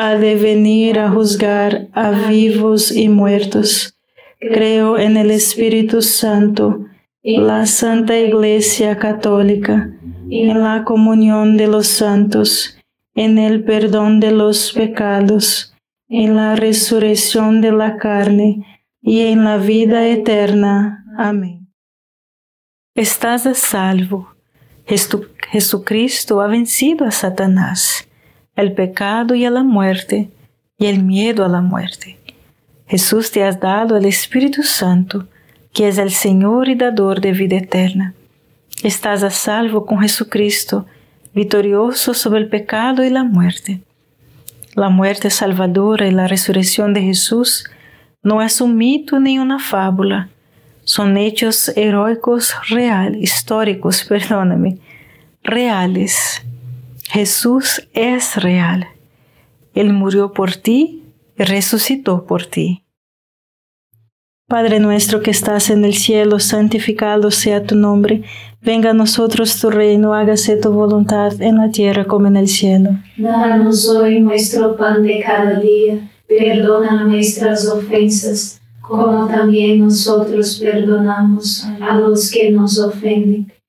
ha de venir a juzgar a vivos y muertos. Creo en el Espíritu Santo, la Santa Iglesia Católica, en la comunión de los santos, en el perdón de los pecados, en la resurrección de la carne y en la vida eterna. Amén. Estás a salvo. Jesucristo ha vencido a Satanás el pecado y a la muerte, y el miedo a la muerte. Jesús te has dado el Espíritu Santo, que es el Señor y dador de vida eterna. Estás a salvo con Jesucristo, victorioso sobre el pecado y la muerte. La muerte salvadora y la resurrección de Jesús no es un mito ni una fábula, son hechos heroicos reales, históricos, perdóname, reales Jesús es real. Él murió por ti y resucitó por ti. Padre nuestro que estás en el cielo, santificado sea tu nombre. Venga a nosotros tu reino, hágase tu voluntad en la tierra como en el cielo. Danos hoy nuestro pan de cada día. Perdona nuestras ofensas, como también nosotros perdonamos a los que nos ofenden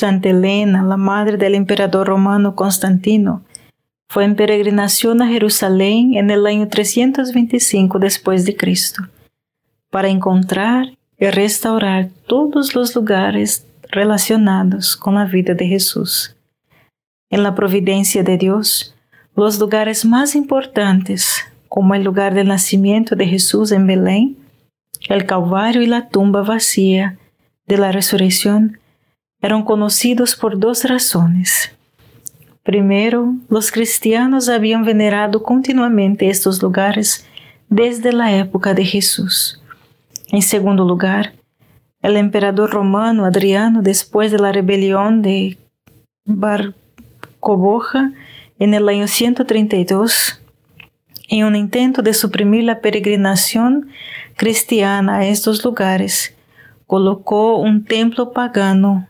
Santa Elena, la madre del emperador romano Constantino, fue en peregrinación a Jerusalén en el año 325 después de Cristo, para encontrar y restaurar todos los lugares relacionados con la vida de Jesús. En la providencia de Dios, los lugares más importantes, como el lugar del nacimiento de Jesús en Belén, el Calvario y la tumba vacía de la resurrección, eran conocidos por dos razones. Primero, los cristianos habían venerado continuamente estos lugares desde la época de Jesús. En segundo lugar, el emperador romano Adriano, después de la rebelión de Bar Coboja en el año 132, en un intento de suprimir la peregrinación cristiana a estos lugares, colocó un templo pagano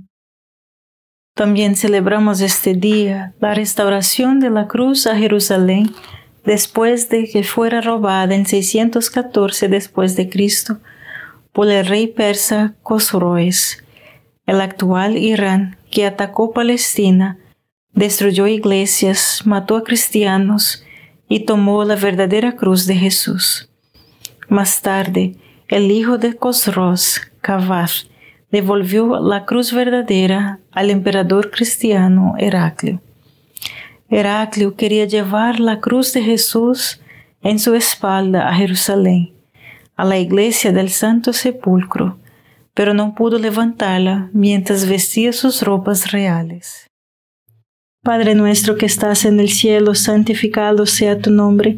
También celebramos este día la restauración de la cruz a Jerusalén después de que fuera robada en 614 después de Cristo por el rey persa Cosroes, el actual Irán que atacó Palestina, destruyó iglesias, mató a cristianos y tomó la verdadera cruz de Jesús. Más tarde, el hijo de Cosros, Cavar, devolvió la cruz verdadera al emperador cristiano Heraclio. Heraclio quería llevar la cruz de Jesús en su espalda a Jerusalén, a la iglesia del Santo Sepulcro, pero no pudo levantarla mientras vestía sus ropas reales. Padre nuestro que estás en el cielo, santificado sea tu nombre,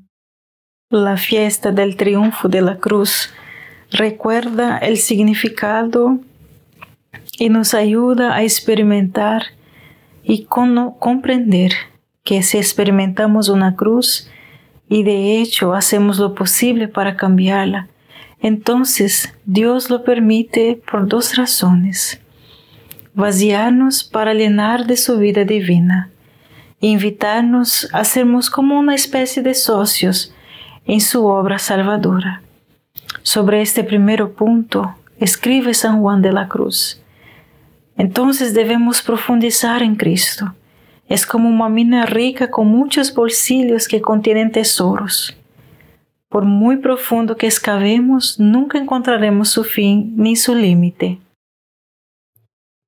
La fiesta del triunfo de la cruz recuerda el significado y nos ayuda a experimentar y comprender que si experimentamos una cruz y de hecho hacemos lo posible para cambiarla, entonces Dios lo permite por dos razones. Vaciarnos para llenar de su vida divina, invitarnos a sermos como una especie de socios en su obra salvadora. Sobre este primer punto escribe San Juan de la Cruz. Entonces debemos profundizar en Cristo. Es como una mina rica con muchos bolsillos que contienen tesoros. Por muy profundo que excavemos, nunca encontraremos su fin ni su límite.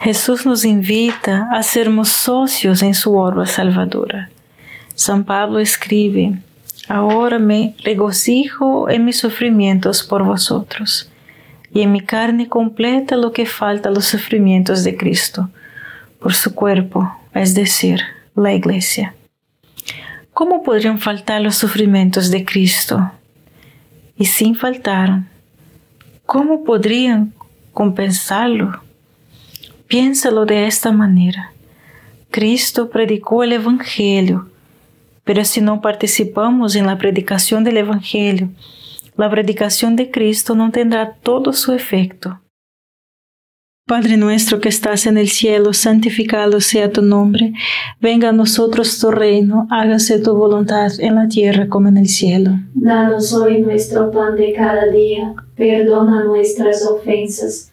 Jesús nos invita a sermos socios en su obra salvadora. San Pablo escribe, Ahora me regocijo en mis sufrimientos por vosotros, y en mi carne completa lo que falta a los sufrimientos de Cristo, por su cuerpo, es decir, la Iglesia. ¿Cómo podrían faltar los sufrimientos de Cristo? Y sin faltaron, ¿cómo podrían compensarlo? Piénsalo de esta manera. Cristo predicó el Evangelio, pero si no participamos en la predicación del Evangelio, la predicación de Cristo no tendrá todo su efecto. Padre nuestro que estás en el cielo, santificado sea tu nombre, venga a nosotros tu reino, hágase tu voluntad en la tierra como en el cielo. Danos hoy nuestro pan de cada día, perdona nuestras ofensas,